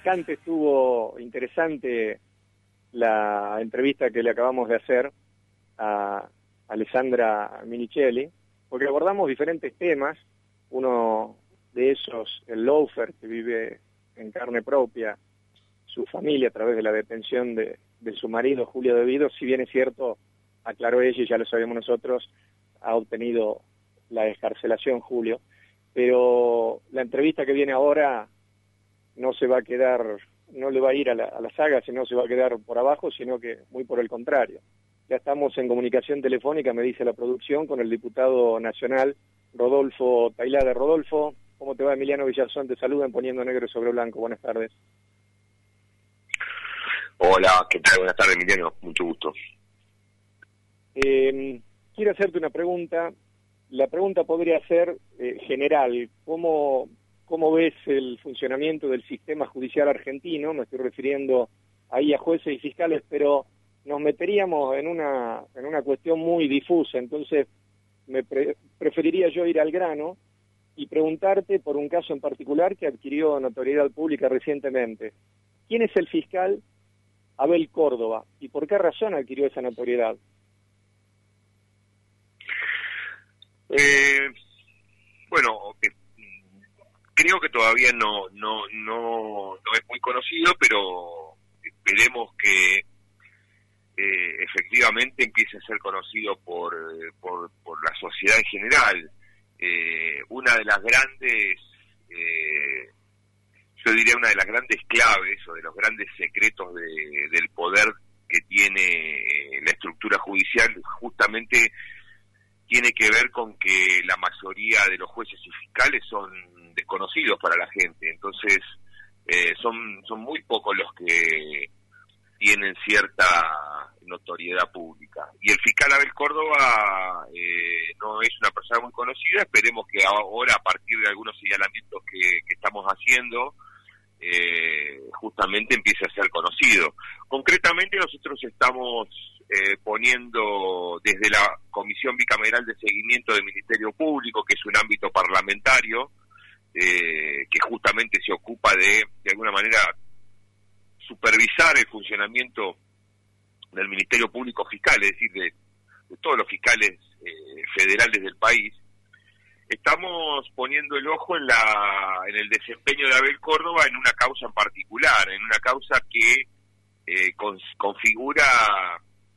picante estuvo interesante la entrevista que le acabamos de hacer a Alessandra Minichelli, porque abordamos diferentes temas, uno de esos, el loafer que vive en carne propia, su familia a través de la detención de, su marido Julio Devido, si bien es cierto, aclaró ella y ya lo sabemos nosotros, ha obtenido la escarcelación Julio, pero la entrevista que viene ahora no se va a quedar, no le va a ir a la, a la saga, sino se va a quedar por abajo, sino que muy por el contrario. Ya estamos en comunicación telefónica, me dice la producción, con el diputado nacional Rodolfo Tailada. Rodolfo, ¿cómo te va? Emiliano Villazón te saluda en Poniendo Negro sobre Blanco. Buenas tardes. Hola, ¿qué tal? Buenas tardes, Emiliano. Mucho gusto. Eh, quiero hacerte una pregunta. La pregunta podría ser eh, general. ¿Cómo, ¿Cómo ves el funcionamiento del sistema judicial argentino? Me estoy refiriendo ahí a jueces y fiscales, pero nos meteríamos en una, en una cuestión muy difusa. Entonces, me preferiría yo ir al grano y preguntarte por un caso en particular que adquirió notoriedad pública recientemente. ¿Quién es el fiscal Abel Córdoba y por qué razón adquirió esa notoriedad. Eh, bueno, creo que todavía no, no, no, no es muy conocido, pero esperemos que eh, efectivamente empiece a ser conocido por, por, por la sociedad en general. Eh, una de las grandes eh, yo diría una de las grandes claves o de los grandes secretos del poder que tiene la estructura judicial justamente tiene que ver con que la mayoría de los jueces y fiscales son desconocidos para la gente, entonces eh, son, son muy pocos los que tienen cierta notoriedad pública. Y el fiscal Abel Córdoba eh, no es una persona muy conocida, esperemos que ahora a partir de algunos señalamientos que, que estamos haciendo, eh, justamente empiece a ser conocido. Concretamente nosotros estamos eh, poniendo desde la Comisión Bicameral de Seguimiento del Ministerio Público, que es un ámbito parlamentario, eh, que justamente se ocupa de, de alguna manera, supervisar el funcionamiento del Ministerio Público Fiscal, es decir, de, todos los fiscales federales del país, estamos poniendo el ojo en, la, en el desempeño de Abel Córdoba en una causa en particular, en una causa que eh, configura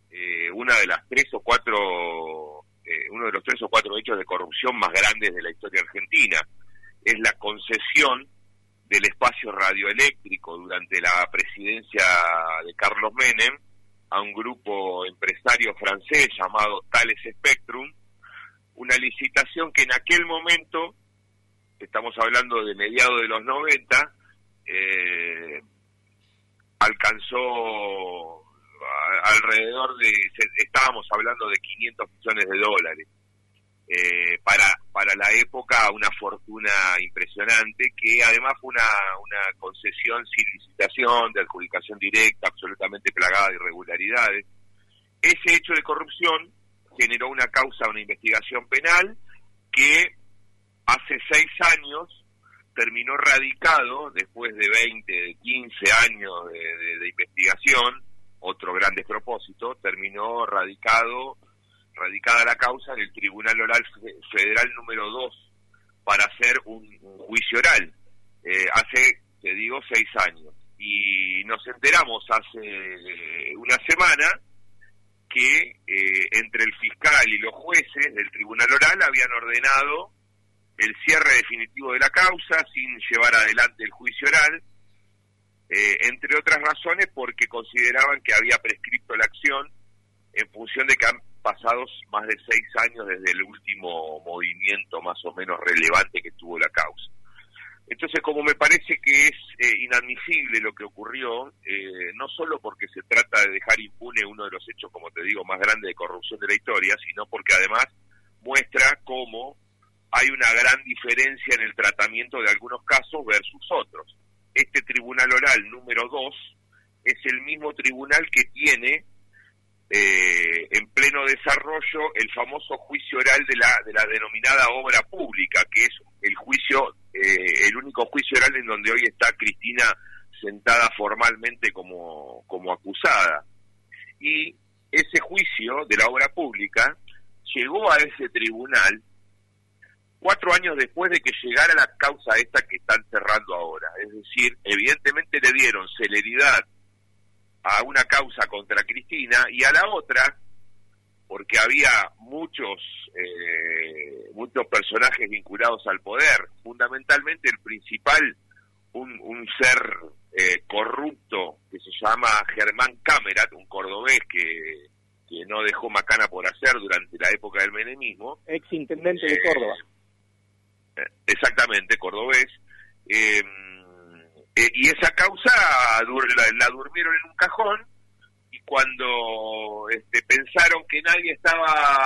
eh, una de las tres o cuatro, eh, uno de los tres o cuatro hechos de corrupción más grandes de la historia argentina. Es la concesión del espacio radioeléctrico durante la presidencia de Carlos Menem a un grupo empresario francés llamado Thales Spectrum, una licitación que en aquel momento, estamos hablando de mediados de los 90, eh, alcanzó alrededor de, estábamos hablando de 500 millones de dólares. Eh, para, para la época una fortuna impresionante que además fue una, una concesión sin licitación, de adjudicación directa, absolutamente plagada de irregularidades. Ese hecho de corrupción generó una causa, una investigación penal que hace seis años terminó radicado después de 20, de 15 años de, investigación, otro gran despropósito, terminó radicado, radicada la causa en el Tribunal Oral Federal número 2 para hacer un, juicio oral. Eh, hace, te digo, seis años. Y nos enteramos hace eh, una semana que eh, entre el fiscal y los jueces del tribunal oral habían ordenado el cierre definitivo de la causa sin llevar adelante el juicio oral, eh, entre otras razones porque consideraban que había prescrito la acción en función de que han pasado más de seis años desde el último movimiento más o menos relevante que tuvo la causa. Entonces, como me parece que es eh, inadmisible lo que ocurrió, eh, no solo porque se trata de dejar impune uno de los hechos, como te digo, más grandes de corrupción de la historia, sino porque además muestra cómo hay una gran diferencia en el tratamiento de algunos casos versus otros. Este tribunal oral número 2 es el mismo tribunal que tiene eh, en pleno desarrollo el famoso juicio oral de la, de la denominada obra pública, que es el juicio, eh, el único juicio oral en donde hoy está Cristina presentada formalmente como, como acusada. Y ese juicio de la obra pública llegó a ese tribunal cuatro años después de que llegara la causa esta que están cerrando ahora. Es decir, evidentemente le dieron celeridad a una causa contra Cristina y a la otra, porque había muchos, eh, muchos personajes vinculados al poder, fundamentalmente el principal, un, un ser eh, corrupto que se llama Germán Camerat, un cordobés que, que no dejó macana por hacer durante la época del menemismo. Ex intendente de Córdoba. Eh, exactamente, cordobés. Em, eh, y esa causa la, durmieron en un cajón y cuando este, pensaron que nadie estaba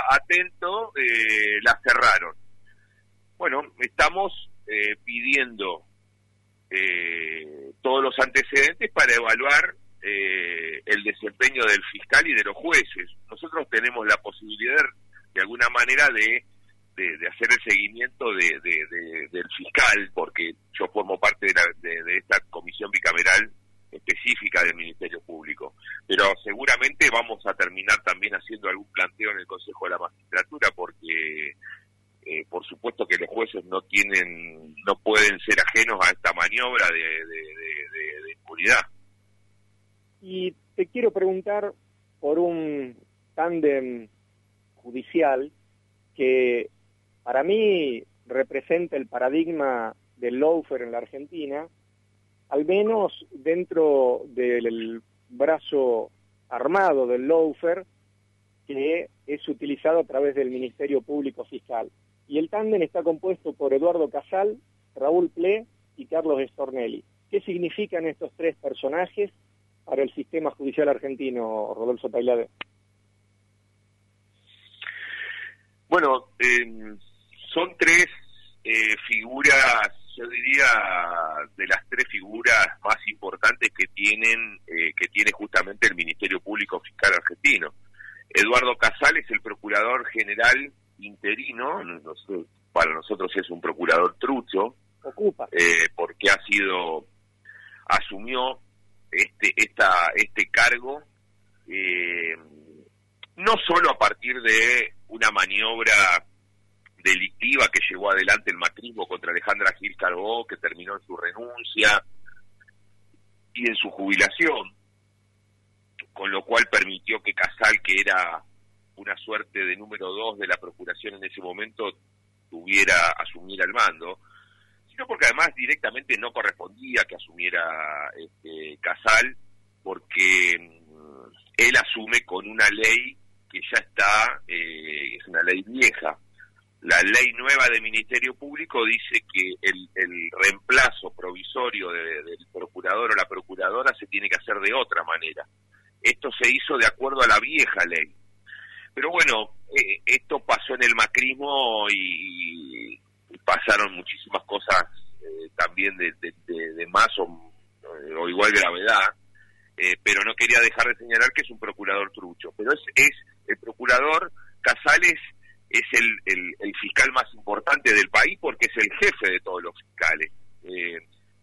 atento, eh, la cerraron. Bueno, estamos pidiendo todos los antecedentes para evaluar el desempeño del fiscal y de los jueces. Nosotros tenemos la posibilidad, de alguna manera, de de, hacer el seguimiento de, del fiscal, porque yo formo parte de, de, esta comisión bicameral específica del Ministerio Público. Pero seguramente vamos a terminar también haciendo algún planteo en el Consejo de la Magistratura, porque eh, por supuesto que los jueces no tienen, no pueden ser ajenos a esta maniobra de, de impunidad. Y te quiero preguntar por un tándem judicial que para mí representa el paradigma del lawfare en la Argentina, al menos dentro del brazo armado del lawfare que es utilizado a través del Ministerio Público Fiscal. Y el tándem está compuesto por Eduardo Casal, Raúl Ple y Carlos Stornelli. ¿Qué significan estos tres personajes para el sistema judicial argentino, Rodolfo Tailade? Bueno, eh, son tres eh, figuras, yo diría, de las tres figuras más importantes que tienen, eh, que tiene justamente el Ministerio Público Fiscal argentino. Eduardo Casal es el procurador general interino, para nosotros es un procurador trucho, Ocupa. Eh, porque ha sido, asumió este, esta, este cargo, no solo a partir de una maniobra delictiva que llevó adelante el macrismo contra Alejandra Gil Carbó, que terminó en su renuncia y en su jubilación, con lo cual permitió que Casal, que era una suerte de número dos de la Procuración en ese momento, tuviera, asumiera el mando, sino porque además directamente no correspondía que asumiera este, Casal, porque mm, él asume con una ley que ya está, eh, es una ley vieja, la ley nueva de Ministerio Público dice que el, reemplazo provisorio del procurador o la procuradora se tiene que hacer de otra manera. Esto se hizo de acuerdo a la vieja ley. Pero bueno, eh, esto pasó en el macrismo y, pasaron muchísimas cosas eh, también de, más o, o, igual gravedad, eh, pero no quería dejar de señalar que es un procurador trucho. Pero es, es el procurador Casales es el, el, fiscal más importante del país porque es el jefe de todos los fiscales. Eh,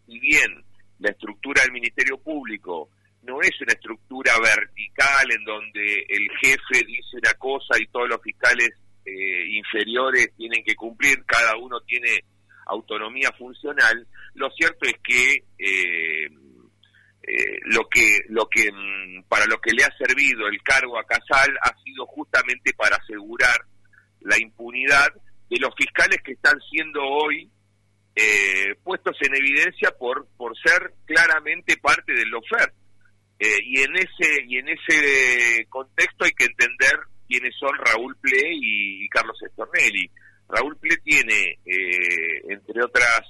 y bien la estructura del Ministerio Público no es una estructura vertical en donde el jefe dice una cosa y todos los fiscales eh, inferiores tienen que cumplir, cada uno tiene autonomía funcional, lo cierto es que eh, eh, lo que lo que mm, para lo que le ha servido el cargo a Casal ha sido justamente para asegurar la impunidad de los fiscales que están siendo hoy eh, puestos en evidencia por por ser claramente parte del lofer. Eh, y en ese y en ese contexto hay que entender quiénes son Raúl Ple y, Carlos Estornelli. Raúl Ple tiene eh, entre otras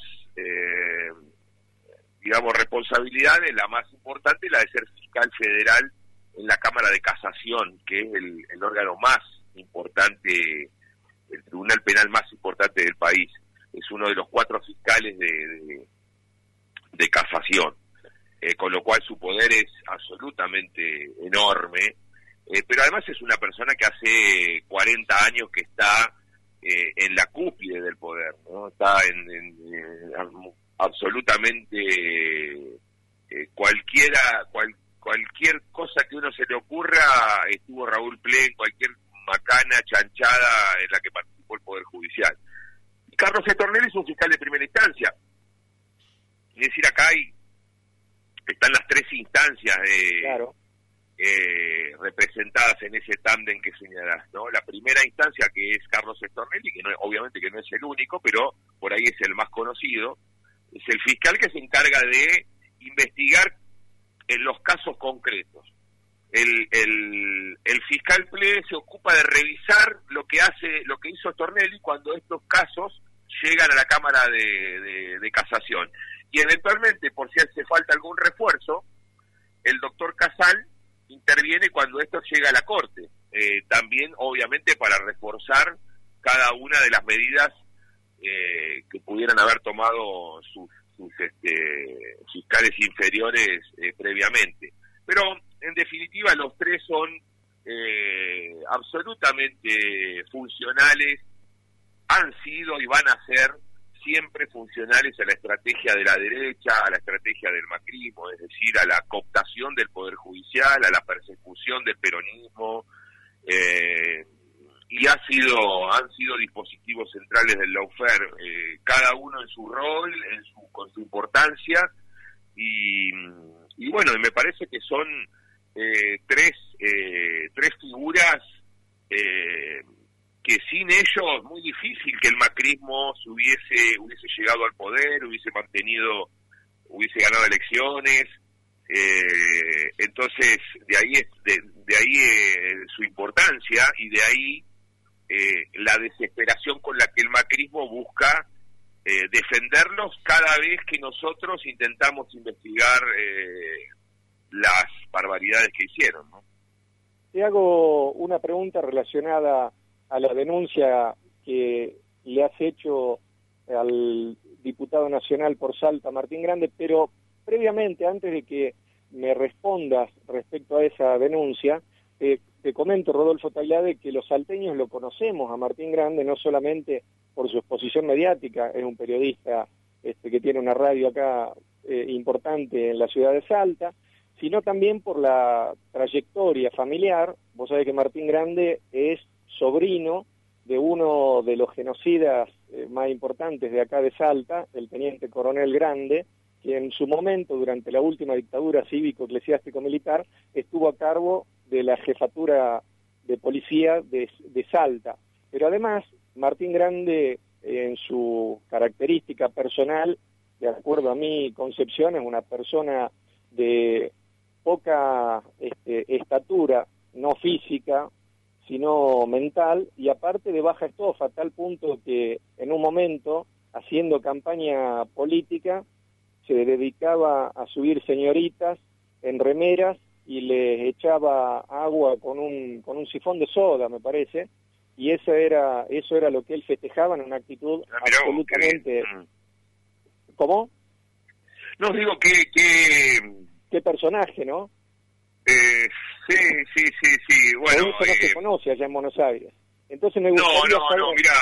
digamos responsabilidades la más importante la de ser fiscal federal en la Cámara de Casación que es el, el órgano más importante tribunal penal más importante del país. Es uno de los cuatro fiscales de, de, casación, eh, con lo cual su poder es absolutamente enorme. Eh, pero además es una persona que hace 40 años que está eh, en la cúpide del poder, ¿no? Está en, absolutamente eh, cualquiera, cualquier cosa que uno se le ocurra, estuvo Raúl Ple en cualquier macana, chanchada en la que participó el Poder Judicial. Y Carlos Estornel es un fiscal de primera instancia. Es decir, acá hay, están las tres instancias de, eh, representadas en ese tándem que señalás, ¿no? La primera instancia que es Carlos Estornelli, que no, obviamente que no es el único, pero por ahí es el más conocido, es el fiscal que se encarga de investigar en los casos concretos. El, el, fiscal Ple se ocupa de revisar lo que hace, lo que hizo Stornelli cuando estos casos llegan a la Cámara de, de, Casación. Y eventualmente, por si hace falta algún refuerzo, el doctor Casal interviene cuando esto llega a la Corte. Eh, también, obviamente, para reforzar cada una de las medidas eh, que pudieran haber tomado sus sus este, fiscales inferiores eh, previamente. Pero en definitiva los tres son eh, absolutamente funcionales, han sido y van a ser siempre funcionales a la estrategia de la derecha, a la estrategia del macrismo, es decir, a la cooptación del Poder Judicial, a la persecución del peronismo, eh, y ha sido han sido dispositivos centrales del lawfare eh, cada uno en su rol en su con su importancia y, y bueno me parece que son eh, tres eh, tres figuras que sin ellos muy difícil que el macrismo se hubiese hubiese llegado al poder hubiese mantenido hubiese ganado elecciones. Entonces de ahí de, de ahí su importancia y de ahí eh, la desesperación con la que el macrismo busca eh, defenderlos cada vez que nosotros intentamos investigar eh, las barbaridades que hicieron. ¿no? Te hago una pregunta relacionada a la denuncia que le has hecho al diputado nacional por Salta, Martín Grande, pero previamente, antes de que me respondas respecto a esa denuncia, eh, te comento, Rodolfo Tailade, que los salteños lo conocemos a Martín Grande, no solamente por su exposición mediática, es un periodista este, que tiene una radio acá eh, importante en la ciudad de Salta, sino también por la trayectoria familiar. Vos sabés que Martín Grande es sobrino de uno de los genocidas eh, más importantes de acá de Salta, el teniente coronel Grande, que en su momento, durante la última dictadura cívico-eclesiástico-militar, estuvo a cargo de la jefatura de policía de, Salta. Pero además, Martín Grande, en su característica personal, de acuerdo a mi concepción, es una persona de poca este, estatura, no física, sino mental, y aparte de baja estofa, a tal punto que en un momento, haciendo campaña política, se dedicaba a subir señoritas en remeras y les echaba agua con un, con un sifón de soda, me parece, y eso era, eso era lo que él festejaba en una actitud ah, absolutamente... ¿Cómo? No, digo que... que... ¿Qué personaje, no? Eh, sí, sí, sí, sí, bueno... eso no se eh, conoce allá en Buenos Aires. Entonces me gustaría No, no, no, mira,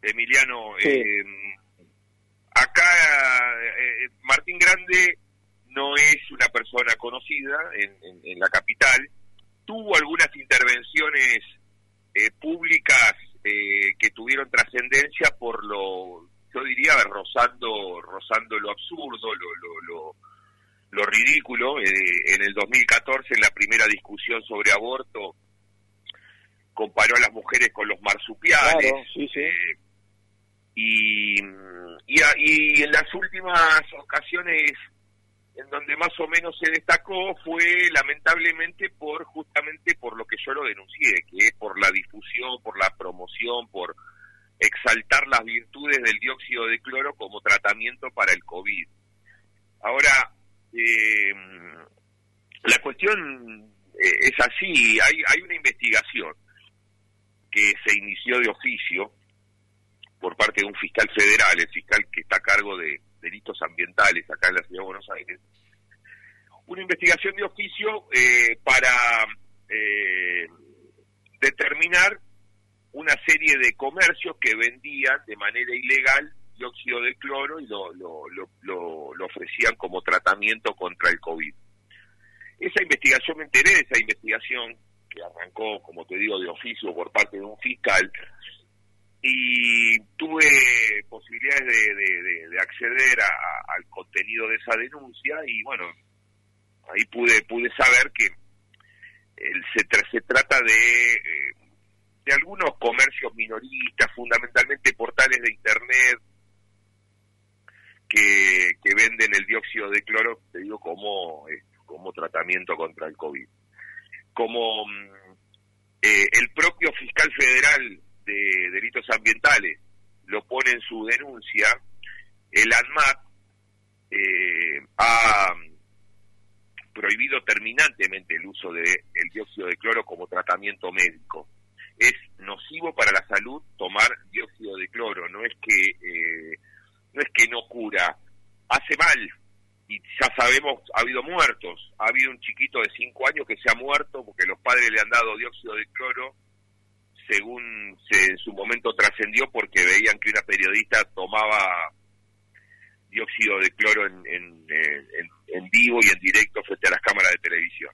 Emiliano, eh, acá eh, Martín Grande no es una persona conocida en, la capital, tuvo algunas intervenciones eh, públicas eh, que tuvieron trascendencia por lo, yo diría, rozando, rozando lo absurdo, lo, lo, lo, ridículo. Eh, en el 2014, en la primera discusión sobre aborto, comparó a las mujeres con los marsupiales. y, y en las últimas ocasiones en donde más o menos se destacó fue lamentablemente por justamente por lo que yo lo denuncié, que es por la difusión, por la promoción, por exaltar las virtudes del dióxido de cloro como tratamiento para el COVID. Ahora, eh, la cuestión eh, es así, hay, hay una investigación que se inició de oficio por parte de un fiscal federal, el fiscal que está a cargo de delitos ambientales acá en la ciudad de Buenos Aires, una investigación de oficio eh, para eh, determinar una serie de comercios que vendían de manera ilegal dióxido de cloro y lo, lo, lo, ofrecían como tratamiento contra el COVID. Esa investigación, me enteré de esa investigación que arrancó, como te digo, de oficio por parte de un fiscal, y tuve posibilidades de, acceder al contenido de esa denuncia y bueno, ahí pude pude saber que el, se, se trata de, eh, de algunos comercios minoristas, fundamentalmente portales de internet que, venden el dióxido de cloro, te digo, como, eh, como tratamiento contra el COVID. Como mm, eh, el propio fiscal federal de delitos ambientales lo pone en su denuncia, el ANMAT eh, ha prohibido terminantemente el uso del el dióxido de cloro como tratamiento médico. Es nocivo para la salud tomar dióxido de cloro, no es que eh, no es que no cura, hace mal y ya sabemos ha habido muertos, ha habido un chiquito de 5 años que se ha muerto porque los padres le han dado dióxido de cloro según se, en su momento trascendió porque veían que una periodista tomaba dióxido de cloro en, en, vivo y en directo frente a las cámaras de televisión.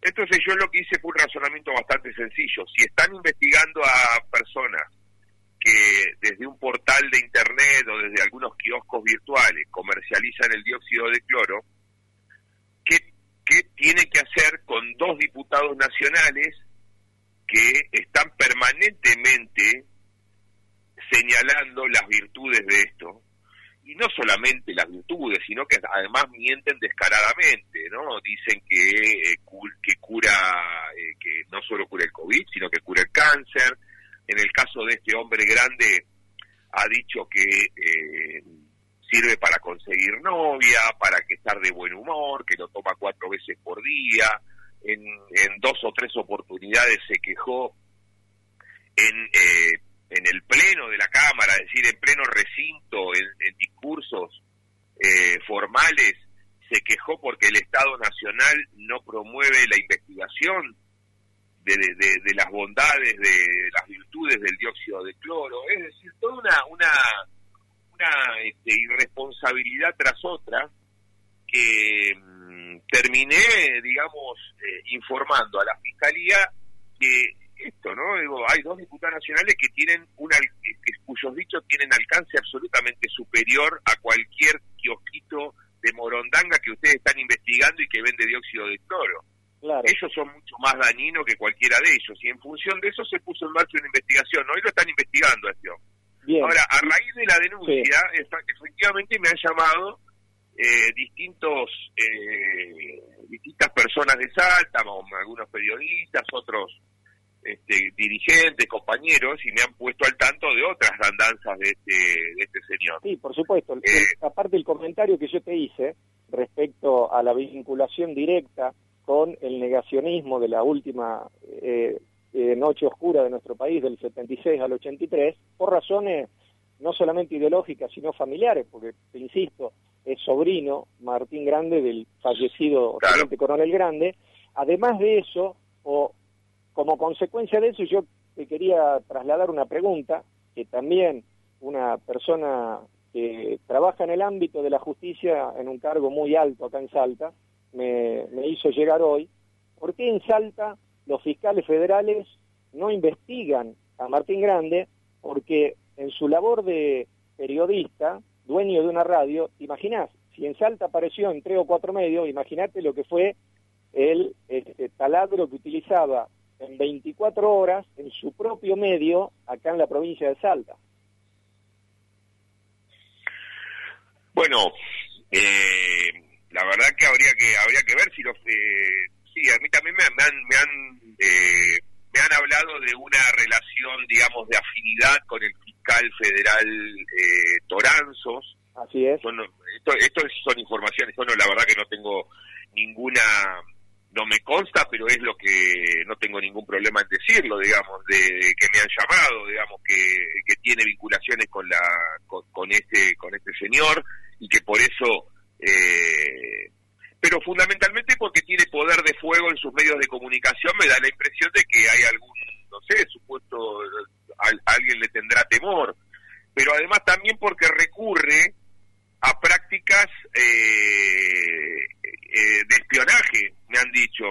Entonces yo lo que hice fue un razonamiento bastante sencillo. Si están investigando a personas que desde un portal de internet o desde algunos kioscos virtuales comercializan el dióxido de cloro, ¿qué, qué tiene que hacer con dos diputados nacionales que están permanentemente señalando las virtudes de esto? y no solamente las virtudes, sino que además mienten descaradamente, ¿no? Dicen que, eh, que cura, eh, que no solo cura el COVID, sino que cura el cáncer. En el caso de este hombre grande, ha dicho que eh, sirve para conseguir novia, para que estar de buen humor, que lo toma cuatro veces por día. En, en dos o tres oportunidades se quejó en en el pleno de la Cámara, es decir, en pleno recinto, en, discursos eh, formales, se quejó porque el Estado Nacional no promueve la investigación de, las bondades, de las virtudes del dióxido de cloro, es decir, toda una, una, una este, irresponsabilidad tras otra que mm, terminé, digamos, eh, informando a la Fiscalía que esto, ¿no? Digo, hay dos diputados nacionales que tienen una, cuyos dichos tienen alcance absolutamente superior a cualquier kiosquito de morondanga que ustedes están investigando y que vende dióxido de cloro. Ellos son mucho más dañinos que cualquiera de ellos y en función de eso se puso en marcha una investigación. Hoy lo están investigando este Ahora, a raíz de la denuncia, efectivamente me han llamado eh, distintos eh, distintas personas de Salta, algunos periodistas, otros este, dirigentes, compañeros, y me han puesto al tanto de otras andanzas de este, de este señor. Sí, por supuesto. Eh, aparte del comentario que yo te hice respecto a la vinculación directa con el negacionismo de la última eh, eh, noche oscura de nuestro país, del 76 al 83, por razones no solamente ideológicas, sino familiares, porque, te insisto, es sobrino Martín Grande del fallecido coronel Grande. Además de eso, o como consecuencia de eso, yo te quería trasladar una pregunta que también una persona que trabaja en el ámbito de la justicia en un cargo muy alto acá en Salta me, hizo llegar hoy. ¿Por qué en Salta los fiscales federales no investigan a Martín Grande? Porque en su labor de periodista, dueño de una radio, ¿te imaginás? Si en Salta apareció en tres o cuatro medios, imagínate lo que fue el este, taladro que utilizaba en 24 horas en su propio medio acá en la provincia de Salta. Bueno, eh, la verdad que habría que habría que ver si los eh, sí a mí también me, han me han eh, me han hablado de una relación digamos de afinidad con el fiscal federal eh, Toranzos así es. Bueno esto esto son informaciones. Bueno la verdad que no tengo ninguna no me consta, pero es lo que no tengo ningún problema en decirlo, digamos, de, que me han llamado, digamos, que, que tiene vinculaciones con la con, este con este señor y que por eso eh, pero fundamentalmente porque tiene poder de fuego en sus medios de comunicación, me da la impresión de que hay algún, no sé, supuesto, alguien le tendrá temor. pero además también porque recurre a prácticas eh, eh, de espionaje, me han dicho.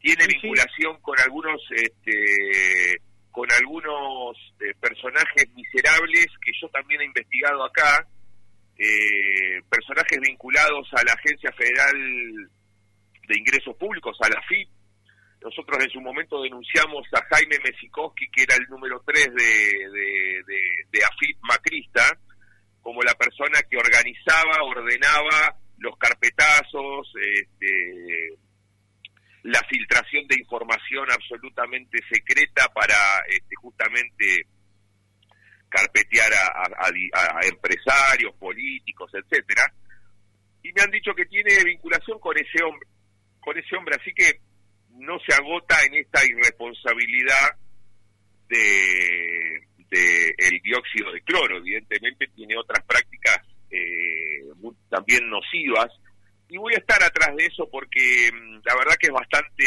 tiene vinculación con algunos este, con algunos personajes miserables que yo también he investigado acá, personajes vinculados a la Agencia Federal de Ingresos Públicos, a la FIP, nosotros en su momento denunciamos a Jaime Mesikowski, que era el número 3 de, de, de, AFIP Macrista, como la persona que organizaba, ordenaba los carpetazos, este, la filtración de información absolutamente secreta para este, justamente carpetear a, empresarios, políticos, etcétera. Y me han dicho que tiene vinculación con ese hombre, con ese hombre, así que no se agota en esta irresponsabilidad de, el dióxido de cloro. Evidentemente tiene otras prácticas eh, también nocivas y voy a estar atrás de eso porque mm, la verdad que es bastante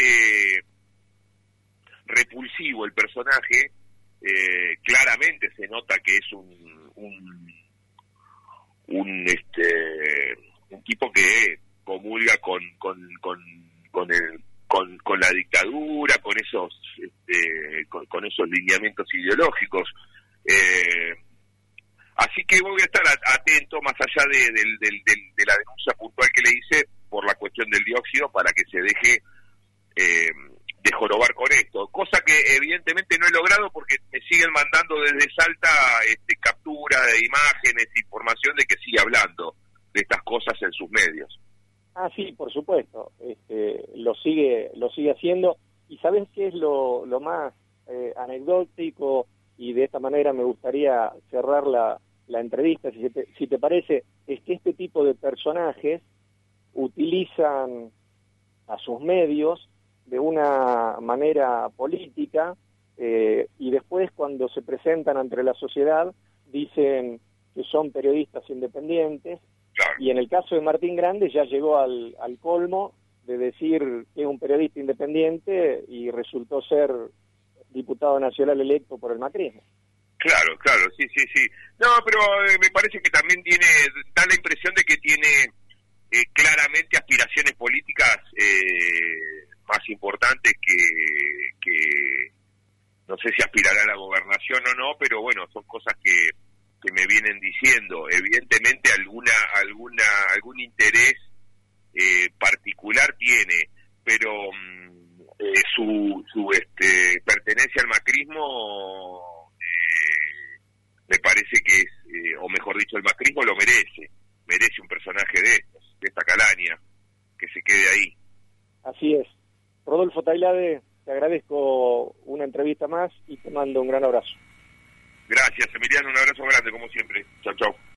repulsivo el personaje. Eh, claramente se nota que es un, un, este un tipo que comulga con, con, con, con el con, con la dictadura, con esos, este, con, esos lineamientos ideológicos. Eh, así que voy a estar atento, más allá de, de, la denuncia puntual que le hice por la cuestión del dióxido, para que se deje eh, de jorobar con esto. Cosa que evidentemente no he logrado porque me siguen mandando desde Salta este, captura de imágenes, información de que sigue hablando de estas cosas en sus medios. Ah, sí, por supuesto. Este, lo sigue lo sigue haciendo. ¿Y sabes qué es lo, lo más eh, anecdótico? Y de esta manera me gustaría cerrar la, la entrevista, si te, si te parece, es que este tipo de personajes utilizan a sus medios de una manera política eh, y después cuando se presentan ante la sociedad dicen que son periodistas independientes y en el caso de Martín Grande ya llegó al, al colmo de decir que es un periodista independiente y resultó ser diputado nacional electo por el macrismo. Claro, claro, sí, sí, sí. No, pero eh, me parece que también tiene, da la impresión de que tiene